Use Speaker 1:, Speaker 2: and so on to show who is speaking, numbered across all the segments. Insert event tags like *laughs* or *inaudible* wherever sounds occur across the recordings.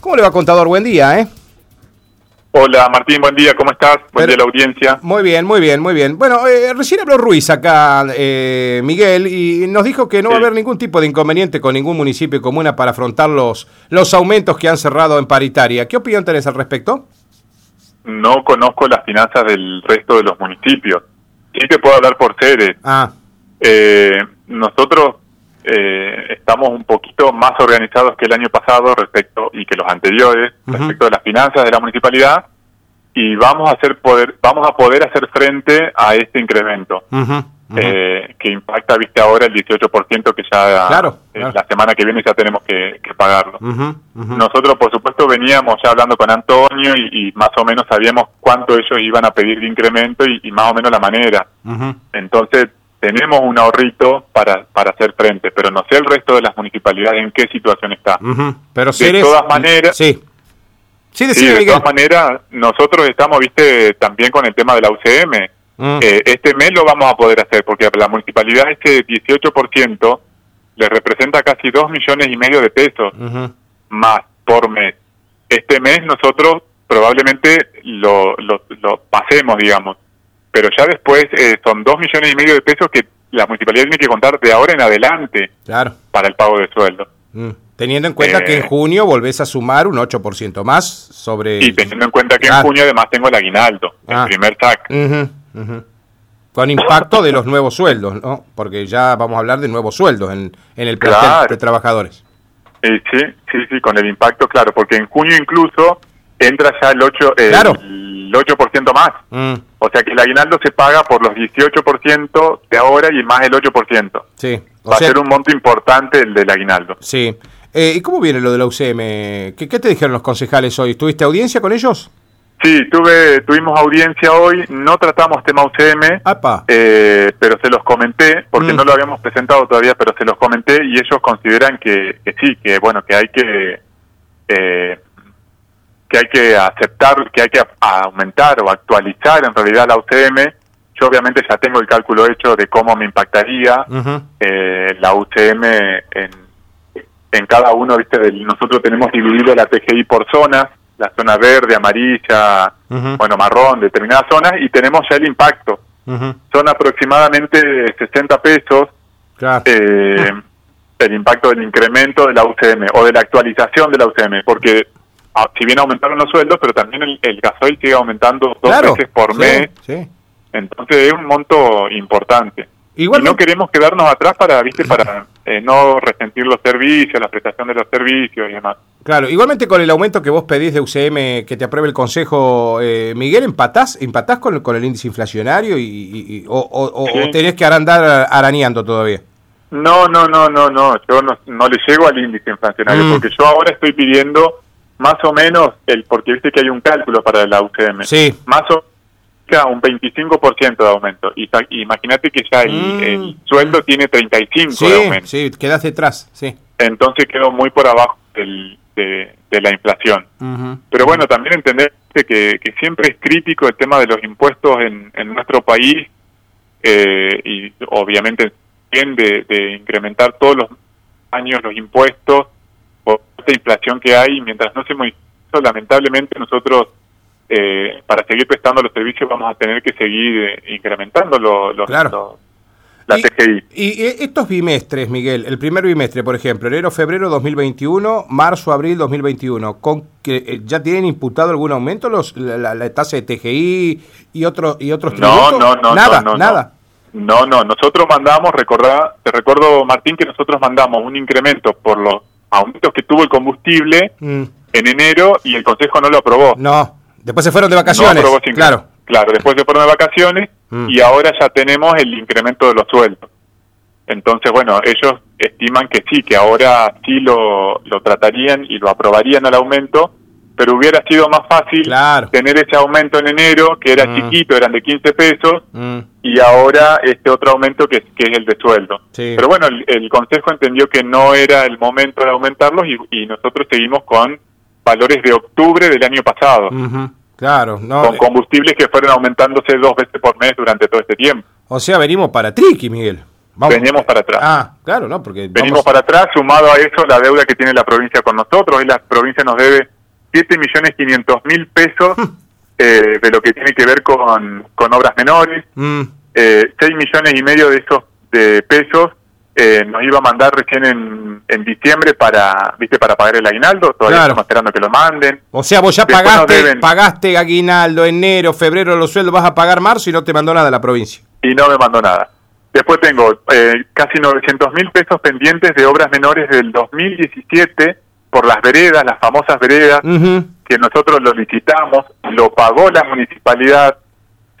Speaker 1: ¿Cómo le va, contador? Buen día, ¿eh?
Speaker 2: Hola Martín, buen día, ¿cómo estás? Buen día a la audiencia.
Speaker 1: Muy bien, muy bien, muy bien. Bueno, eh, recién habló Ruiz acá, eh, Miguel, y nos dijo que no va a haber ningún tipo de inconveniente con ningún municipio y comuna para afrontar los, los aumentos que han cerrado en paritaria. ¿Qué opinión tenés al respecto?
Speaker 2: No conozco las finanzas del resto de los municipios. Sí te puedo hablar por Ceres.
Speaker 1: Ah.
Speaker 2: Eh, nosotros eh, estamos un poquito más organizados que el año pasado respecto y que los anteriores respecto de las finanzas de la municipalidad y vamos a hacer poder vamos a poder hacer frente a este incremento eh, que impacta viste ahora el 18% que ya
Speaker 1: claro,
Speaker 2: eh, la semana que viene ya tenemos que, pagarlo. Nosotros por supuesto veníamos ya hablando con Antonio y, más o menos sabíamos cuánto ellos iban a pedir de incremento y, y más o menos la manera. Entonces tenemos un ahorrito para, para hacer frente, pero no sé el resto de las municipalidades en qué situación está.
Speaker 1: Pero
Speaker 2: de todas maneras,
Speaker 1: sí.
Speaker 2: Sí, de todas maneras, nosotros estamos, viste, también con el tema de la UCM. Mm. Eh, este mes lo vamos a poder hacer, porque la municipalidad este 18% le representa casi 2 millones y medio de pesos más por mes. Este mes nosotros probablemente lo, lo, lo pasemos, digamos pero ya después eh, son dos millones y medio de pesos que la municipalidad tiene que contar de ahora en adelante
Speaker 1: claro.
Speaker 2: para el pago de sueldo.
Speaker 1: Mm. Teniendo en cuenta que en eh. junio volvés a sumar un 8% más sobre...
Speaker 2: Y teniendo en cuenta que en junio además tengo el aguinaldo, el ah. primer TAC.
Speaker 1: Con impacto de los nuevos sueldos, ¿no? Porque ya vamos a hablar de nuevos sueldos en, en el plantel de trabajadores.
Speaker 2: Eh, sí, sí, sí, con el impacto, claro, porque en junio incluso entra ya el 8,
Speaker 1: claro.
Speaker 2: el 8% más. Mm. O sea que el aguinaldo se paga por los 18% de ahora y más el 8%.
Speaker 1: Sí.
Speaker 2: Va a ser un monto importante el del aguinaldo.
Speaker 1: Sí. Eh, ¿Y cómo viene lo de la UCM? ¿Qué, te dijeron los concejales hoy? ¿Tuviste audiencia con ellos?
Speaker 2: Sí, tuve, tuvimos audiencia hoy, no tratamos tema UCM, eh, pero se los comenté, porque mm. no lo habíamos presentado todavía, pero se los comenté y ellos consideran que, que sí, que bueno, que hay que eh, que hay que aceptar, que hay que aumentar o actualizar en realidad la UCM. Yo obviamente ya tengo el cálculo hecho de cómo me impactaría eh, la UCM en, en cada uno, viste, nosotros tenemos dividido la TGI por zonas, la zona verde, amarilla, bueno, marrón, determinadas zonas, y tenemos ya el impacto. Son aproximadamente 60 pesos eh, el impacto del incremento de la UCM o de la actualización de la UCM, porque Ah, si bien aumentaron los sueldos, pero también el, gasoil sigue aumentando dos veces por mes. Entonces es un monto importante. y no queremos quedarnos atrás para, viste, *laughs* para eh, no resentir los servicios, la prestación de los servicios y demás.
Speaker 1: Claro, igualmente con el aumento que vos pedís de UCM que te apruebe el Consejo, eh, Miguel, ¿empatás, empatás con, con el índice inflacionario y, o, tenés que andar arañando todavía?
Speaker 2: No, no, no, no, no, yo no, no le llego al índice inflacionario mm. porque yo ahora estoy pidiendo más o menos, el porque viste que hay un cálculo para la UCM,
Speaker 1: sí.
Speaker 2: más o un 25% de aumento. Y imagínate que ya el, mm. sueldo tiene 35 de aumento.
Speaker 1: Sí, quedas detrás, sí.
Speaker 2: Entonces quedó muy por abajo del, de, la inflación. Pero bueno, también entender que, que, siempre es crítico el tema de los impuestos en, en nuestro país eh, y obviamente bien de, de incrementar todos los años los impuestos inflación que hay, mientras no se modifique, lamentablemente nosotros eh, para seguir prestando los servicios vamos a tener que seguir eh, incrementando los, la TGI.
Speaker 1: Y estos bimestres, Miguel, el primer bimestre, por ejemplo, enero, febrero 2021, marzo, abril 2021, ¿con que eh, ya tienen imputado algún aumento los la, tasa de TGI y otros y otros
Speaker 2: tributos? No, no, no,
Speaker 1: nada,
Speaker 2: no,
Speaker 1: nada.
Speaker 2: No, no, nosotros mandamos, recordá, te recuerdo Martín que nosotros mandamos un incremento por los aumentos que tuvo el combustible mm. en enero y el Consejo no lo aprobó.
Speaker 1: No, después se fueron de vacaciones. claro.
Speaker 2: Claro, después se fueron de vacaciones mm. y ahora ya tenemos el incremento de los sueldos. Entonces, bueno, ellos estiman que sí, que ahora sí lo, lo tratarían y lo aprobarían al aumento, pero hubiera sido más fácil tener ese aumento en enero, que era mm. chiquito, eran de 15 pesos, mm. Y ahora este otro aumento que, que es el de sueldo. Pero bueno, el, Consejo entendió que no era el momento de aumentarlos y, nosotros seguimos con valores de octubre del año pasado.
Speaker 1: Claro, no,
Speaker 2: con combustibles que fueron aumentándose dos veces por mes durante todo este tiempo.
Speaker 1: O sea, venimos para triqui, Miguel.
Speaker 2: Veníamos para atrás.
Speaker 1: Ah, claro, ¿no? Porque
Speaker 2: Venimos para atrás, sumado a eso la deuda que tiene la provincia con nosotros. y la provincia nos debe 7 millones 500 mil pesos eh, de lo que tiene que ver con, con obras menores. Mm. Eh, 6 millones y medio de esos de pesos eh, nos iba a mandar recién en, en diciembre para viste para pagar el aguinaldo. Todavía estamos esperando que lo manden.
Speaker 1: O sea vos ya pagaste pagaste aguinaldo enero febrero los sueldos vas a pagar marzo y no te mandó nada la provincia.
Speaker 2: Y no me mandó nada. Después tengo eh, casi 900 mil pesos pendientes de obras menores del 2017 por las veredas las famosas veredas que nosotros lo licitamos lo pagó la municipalidad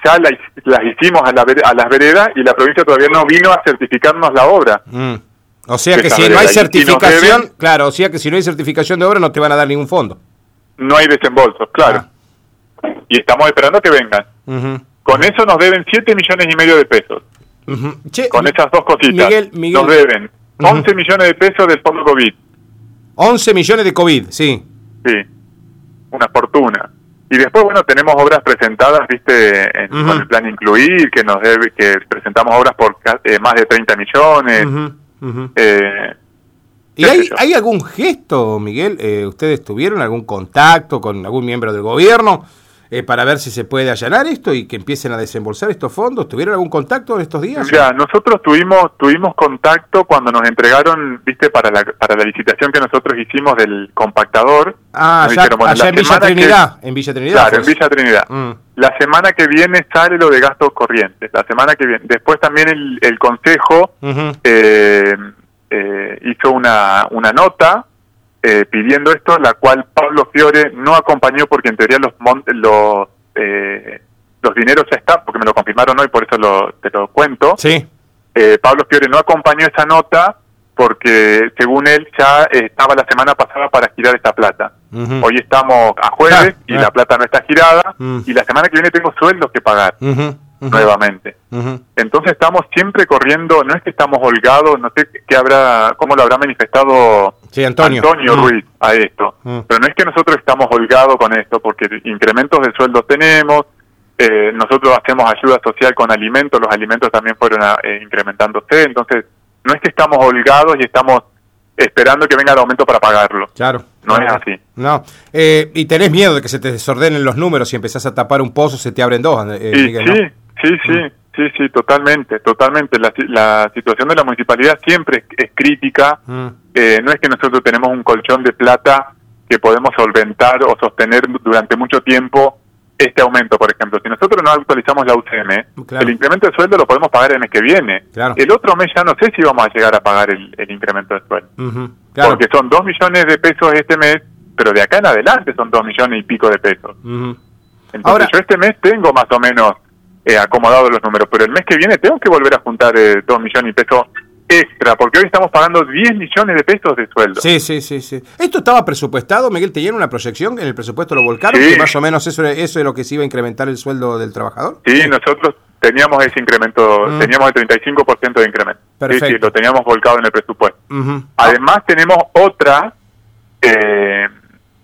Speaker 2: ya las hicimos a, a, las veredas y la provincia todavía no vino a certificarnos la obra.
Speaker 1: Mm. O sea que, si no hay certificación, claro, o sea que si no hay certificación de obra no te van a dar ningún fondo.
Speaker 2: No hay desembolsos, claro. Ah. Y estamos esperando que vengan. Con eso nos deben 7 millones y medio de pesos. Con esas dos cositas. Nos deben 11 millones de pesos del fondo COVID.
Speaker 1: 11 millones de COVID, sí.
Speaker 2: Sí, una fortuna. Y después, bueno, tenemos obras presentadas, viste, en, con el plan Incluir, que nos debe, que presentamos obras por eh, más de 30 millones.
Speaker 1: Eh, ¿Y hay, hay, algún gesto, Miguel? Eh, ¿Ustedes tuvieron algún contacto con algún miembro del gobierno? Eh, para ver si se puede allanar esto y que empiecen a desembolsar estos fondos? ¿Tuvieron algún contacto en estos días?
Speaker 2: Ya, nosotros tuvimos tuvimos contacto cuando nos entregaron, viste, para la, para la licitación que nosotros hicimos del compactador.
Speaker 1: Ah, ya, allá en Villa Trinidad. en Villa Trinidad.
Speaker 2: Claro, en Villa Trinidad. Mm. La semana que viene sale lo de gastos corrientes. La semana que viene. Después también el, el Consejo eh, eh, hizo una, una nota eh, pidiendo esto, la cual Pablo Fiore no acompañó porque en teoría los los eh, los dineros ya están, porque me lo confirmaron hoy, por eso lo, te lo cuento.
Speaker 1: Sí.
Speaker 2: Eh, Pablo Fiore no acompañó esa nota porque según él ya estaba la semana pasada para girar esta plata. Hoy estamos a jueves y la plata no está girada mm. y la semana que viene tengo sueldos que pagar nuevamente. Entonces estamos siempre corriendo, no es que estamos holgados, no sé qué habrá, cómo lo habrá manifestado
Speaker 1: Antonio,
Speaker 2: Ruiz a esto, pero no es que nosotros estamos holgados con esto, porque incrementos de sueldo tenemos, eh, nosotros hacemos ayuda social con alimentos, los alimentos también fueron eh, incrementándose, entonces no es que estamos holgados y estamos esperando que venga el aumento para pagarlo.
Speaker 1: Claro.
Speaker 2: No es así.
Speaker 1: No. Eh, y tenés miedo de que se te desordenen los números y empezás a tapar un pozo, se te abren dos,
Speaker 2: sí, Sí, sí, mm. sí, sí, totalmente, totalmente. La, la, situación de la municipalidad siempre es, crítica. Mm. Eh, no es que nosotros tenemos un colchón de plata que podemos solventar o sostener durante mucho tiempo este aumento, por ejemplo. Si nosotros no actualizamos la UCM, el incremento de sueldo lo podemos pagar el mes que viene. El otro mes ya no sé si vamos a llegar a pagar el, incremento de sueldo. Porque son dos millones de pesos este mes, pero de acá en adelante son dos millones y pico de pesos. Entonces Ahora, yo este mes tengo más o menos eh, acomodado los números, pero el mes que viene tengo que volver a juntar eh, 2 millones y pesos extra, porque hoy estamos pagando 10 millones de pesos de sueldo.
Speaker 1: Sí, sí, sí, sí. ¿Esto estaba presupuestado, Miguel? ¿Te una proyección? ¿En el presupuesto lo volcaron? Que más o menos eso, eso es lo que se iba a incrementar el sueldo del trabajador?
Speaker 2: Sí, nosotros teníamos ese incremento, mm. teníamos el 35% de incremento. Perfecto. Sí, sí, lo teníamos volcado en el presupuesto. Además tenemos otra eh,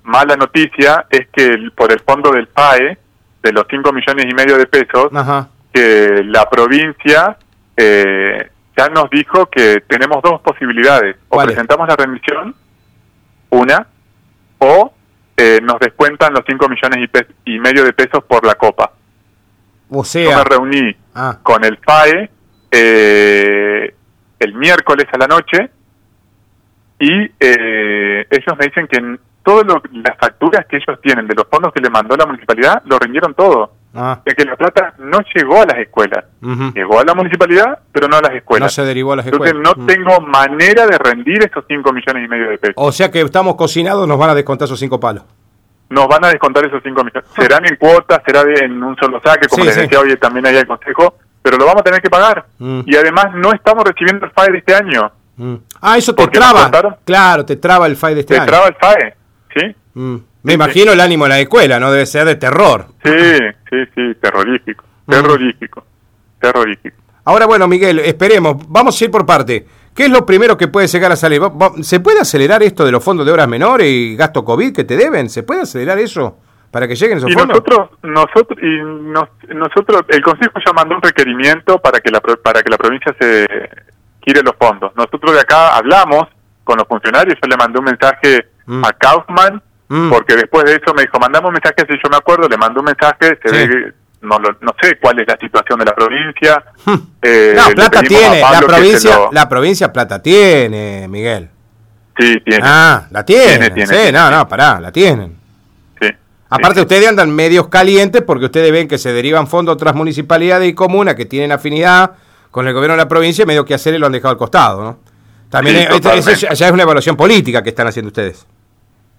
Speaker 2: mala noticia, es que por el fondo del PAE, de los 5 millones y medio de pesos, que la provincia eh, ya nos dijo que tenemos dos posibilidades. O presentamos la remisión, una, o eh, nos descuentan los 5 millones y, medio de pesos por la copa.
Speaker 1: O sea...
Speaker 2: Yo me reuní ah. con el PAE eh, el miércoles a la noche y ellos me dicen que todas las facturas que ellos tienen de los fondos que le mandó la municipalidad lo rindieron todo. Ah. De que la plata no llegó a las escuelas. Llegó a la municipalidad, pero no a las escuelas.
Speaker 1: No se derivó a las
Speaker 2: escuelas. Entonces no tengo manera de rendir esos 5 millones y medio de pesos.
Speaker 1: O sea que estamos cocinados, nos van a descontar esos 5 palos.
Speaker 2: Nos van a descontar esos 5 millones. Serán en cuotas, será en un solo saque, como les decía hoy también hay el consejo, pero lo vamos a tener que pagar. Mm. Y además no estamos recibiendo el FAE de este año.
Speaker 1: Mm. Ah, eso te traba. Claro, te traba el FAE de este año.
Speaker 2: Te traba el FAE. ¿Sí?
Speaker 1: Mm. Me imagino el ánimo de la escuela, ¿no? Debe ser de terror.
Speaker 2: Sí, sí, sí, terrorífico, mm. terrorífico, terrorífico.
Speaker 1: Ahora, bueno, Miguel, esperemos, vamos a ir por parte. ¿Qué es lo primero que puede llegar a salir? ¿Se puede acelerar esto de los fondos de obras menores y gasto COVID que te deben? ¿Se puede acelerar eso para que lleguen esos
Speaker 2: y
Speaker 1: fondos?
Speaker 2: Nosotros, nosotros, y nosotros, el Consejo ya mandó un requerimiento para que la, para que la provincia se gire los fondos. Nosotros de acá hablamos con los funcionarios, yo le mandé un mensaje mm. a Kaufman, mm. porque después de eso me dijo, mandamos un mensaje, si yo me acuerdo, le mandé un mensaje, se ve, no, no sé cuál es la situación de la provincia.
Speaker 1: Hmm. Eh, no, plata tiene, la provincia, la provincia plata tiene, Miguel.
Speaker 2: Sí, tiene.
Speaker 1: Ah, la tiene. sí, no, no, pará, la tienen. Sí. Aparte, ustedes andan medios calientes porque ustedes ven que se derivan fondos a otras municipalidades y comunas que tienen afinidad con el gobierno de la provincia y medio que hacer y lo han dejado al costado, ¿no? También es, ya es una evaluación política que están haciendo ustedes.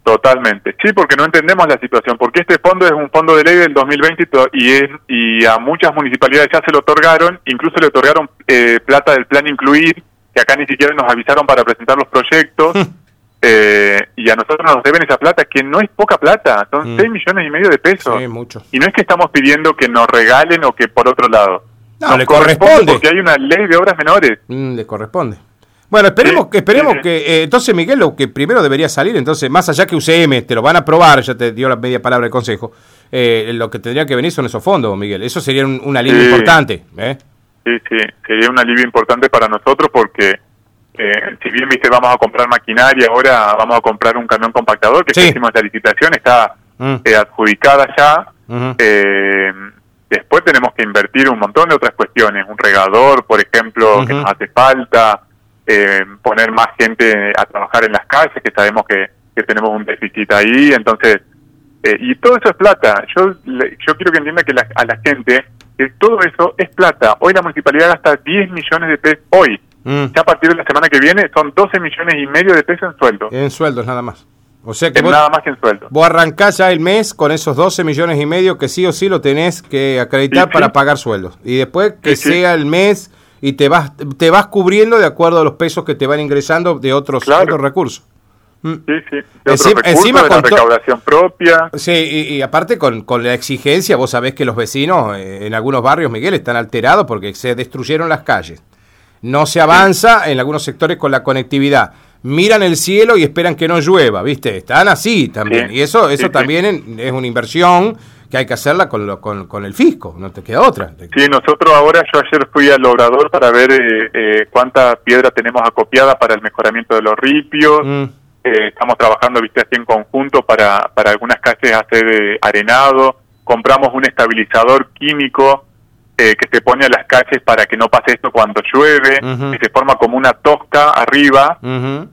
Speaker 2: Totalmente, sí, porque no entendemos la situación, porque este fondo es un fondo de ley del 2020 y, es, y a muchas municipalidades ya se lo otorgaron, incluso le otorgaron eh, plata del plan incluir, que acá ni siquiera nos avisaron para presentar los proyectos, hmm. eh, y a nosotros nos deben esa plata, que no es poca plata, son 6 hmm. millones y medio de pesos. Sí, mucho. Y no es que estamos pidiendo que nos regalen o que por otro lado.
Speaker 1: No, le corresponde.
Speaker 2: Porque hay una ley de obras menores.
Speaker 1: Mm, le corresponde. Bueno, esperemos que esperemos que eh, entonces Miguel lo que primero debería salir, entonces más allá que UCM te lo van a aprobar, ya te dio la media palabra del consejo, eh, lo que tendría que venir son esos fondos, Miguel. Eso sería un, alivio importante. ¿eh?
Speaker 2: Sí, sí, sería un alivio importante para nosotros porque si bien viste vamos a comprar maquinaria, ahora vamos a comprar un camión compactador que hicimos la licitación, está mm. adjudicada ya. después tenemos que invertir un montón de otras cuestiones, un regador, por ejemplo, que nos hace falta eh, poner más gente a trabajar en las calles, que sabemos que, tenemos un déficit ahí, entonces, eh, y todo eso es plata. Yo, yo quiero que entienda que a la gente que todo eso es plata. Hoy la municipalidad gasta 10 millones de pesos, hoy. Mm. Ya a partir de la semana que viene son 12 millones y medio de pesos en sueldos.
Speaker 1: En sueldos nada más. O sea que
Speaker 2: nada más que en sueldos.
Speaker 1: Vos arrancás ya el mes con esos 12 millones y medio que sí o sí lo tenés que acreditar para pagar sueldos. Y después que sea el mes y te vas, te vas cubriendo de acuerdo a los pesos que te van ingresando de otros, recursos.
Speaker 2: Mm. Sí, sí. encima, con la recaudación propia.
Speaker 1: Sí, y, aparte con, con, la exigencia, vos sabés que los vecinos eh, en algunos barrios, Miguel, están alterados porque se destruyeron las calles. No se avanza en algunos sectores con la conectividad. Miran el cielo y esperan que no llueva, ¿viste? Están así también. y eso, eso también es una inversión que hay que hacerla con, con, con, el fisco, no te queda otra.
Speaker 2: Sí, nosotros ahora, yo ayer fui al obrador para ver eh, eh, cuánta piedra tenemos acopiada para el mejoramiento de los ripios. Mm. Eh, estamos trabajando, viste, así en conjunto para, para algunas calles hacer arenado. Compramos un estabilizador químico eh, que se pone a las calles para que no pase esto cuando llueve, que se forma como una tosca arriba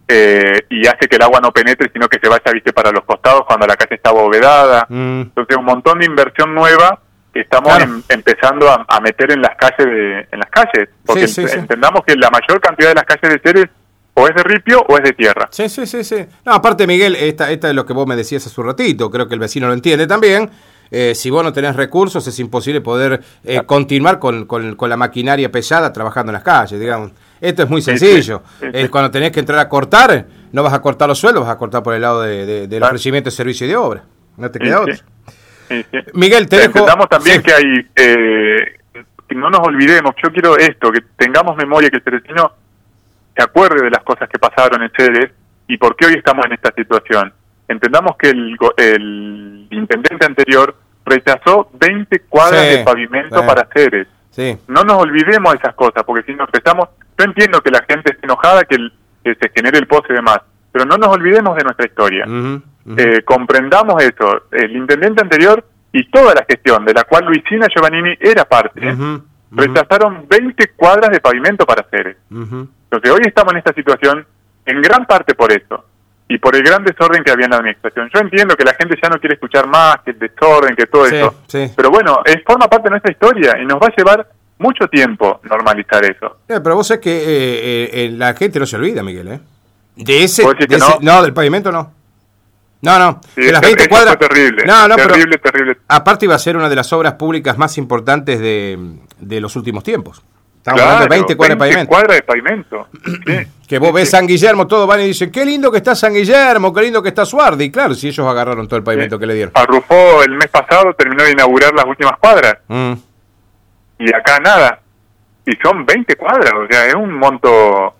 Speaker 2: eh, y hace que el agua no penetre, sino que se vaya, viste, para los costados cuando la calle está abovedada. Mm. Entonces, un montón de inversión nueva que estamos em, empezando a, meter en las calles, de, en las calles, porque entendamos que la mayor cantidad de las calles de Ceres o es de ripio o es de tierra.
Speaker 1: Sí, sí, sí, sí. No, aparte, Miguel, esta, esta es lo que vos me decías hace un ratito, creo que el vecino lo entiende también eh, si vos no tenés recursos es imposible poder eh, continuar con, con, la maquinaria pesada trabajando en las calles, digamos. Esto es muy sencillo. cuando tenés que entrar a cortar, no vas a cortar los suelos, vas a cortar por el lado de, del ofrecimiento de servicio y de obra. No te queda otro. Miguel, te dejo...
Speaker 2: también que hay... Eh, no nos olvidemos, yo quiero esto, que tengamos memoria, que el cerecino se acuerde de las cosas que pasaron en Ceres y por qué hoy estamos en esta situación. Entendamos que el, el intendente anterior rechazó 20 cuadras de pavimento para Ceres. Sí. No nos olvidemos de esas cosas, porque si nos empezamos, yo entiendo que la gente esté enojada, que, se genere el pozo y demás, pero no nos olvidemos de nuestra historia. Eh, comprendamos eso. El intendente anterior y toda la gestión, de la cual Luisina Giovannini era parte, rechazaron 20 cuadras de pavimento para Ceres. Entonces hoy estamos en esta situación en gran parte por eso y por el gran desorden que había en la administración. Yo entiendo que la gente ya no quiere escuchar más, que el desorden, que todo eso. Pero bueno, es, forma parte de nuestra historia y nos va a llevar mucho tiempo normalizar eso.
Speaker 1: Eh, pero vos sabés que eh, eh, la gente no se olvida, Miguel, ¿eh? De ese, no? del pavimento no. No, no.
Speaker 2: de las 20 cuadras. terrible. No, no, terrible, terrible.
Speaker 1: Aparte iba a ser una de las obras públicas más importantes de, de los últimos tiempos. Estamos hablando de 20 cuadras de pavimento.
Speaker 2: cuadras de pavimento. *clears throat*
Speaker 1: Que vos ves San Guillermo, todos van y dicen, qué lindo que está San Guillermo, qué lindo que está Suardi. Y claro, si ellos agarraron todo el pavimento que le dieron.
Speaker 2: Arrufó el mes pasado, terminó de inaugurar las últimas cuadras. Mm. Y acá nada. Y son 20 cuadras, o sea, es un monto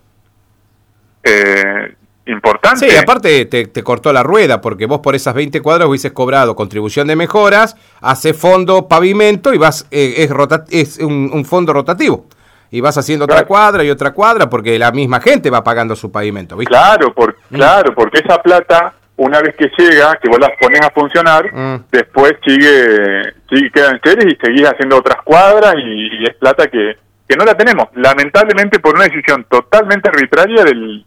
Speaker 2: eh, importante.
Speaker 1: Sí, aparte te, cortó la rueda, porque vos por esas 20 cuadras hubieses cobrado contribución de mejoras, hace fondo pavimento y vas, eh, es, es un fondo rotativo. Y vas haciendo otra cuadra y otra cuadra porque la misma gente va pagando su pavimento. ¿viste?
Speaker 2: Claro, por, mm. claro, porque esa plata, una vez que llega, que vos las pones a funcionar, mm. después sigue, sigue quedan series y seguís haciendo otras cuadras y, es plata que, que no la tenemos. Lamentablemente por una decisión totalmente arbitraria del,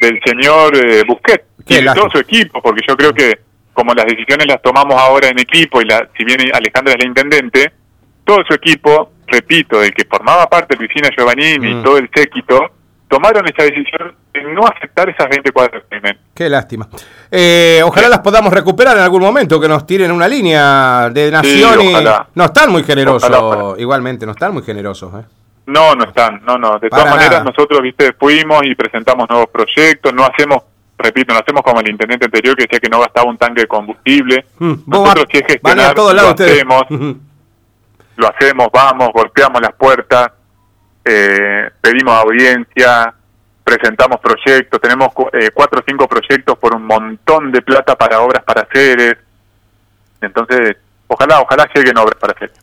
Speaker 2: del señor eh, Busquet y de todo su equipo, porque yo creo que como las decisiones las tomamos ahora en equipo y la, si bien Alejandra es la intendente, todo su equipo, repito, del que formaba parte Luisina Giovannini y mm. todo el séquito, tomaron esa decisión de no aceptar esas 20 cuadras de
Speaker 1: Qué lástima. Eh, ojalá las podamos recuperar en algún momento, que nos tiren una línea de nación y... No están muy generosos, igualmente, no están muy generosos. ¿eh?
Speaker 2: No, no están, no, no. De todas maneras, nosotros, viste, fuimos y presentamos nuevos proyectos, no hacemos repito, no hacemos como el intendente anterior que decía que no gastaba un tanque de combustible. Mm, Nosotros si es gestionar, lo hacemos, *laughs* lo hacemos, vamos, golpeamos las puertas, eh, pedimos audiencia, presentamos proyectos, tenemos eh, cuatro o cinco proyectos por un montón de plata para obras para hacer. Entonces, ojalá, ojalá lleguen obras para hacer.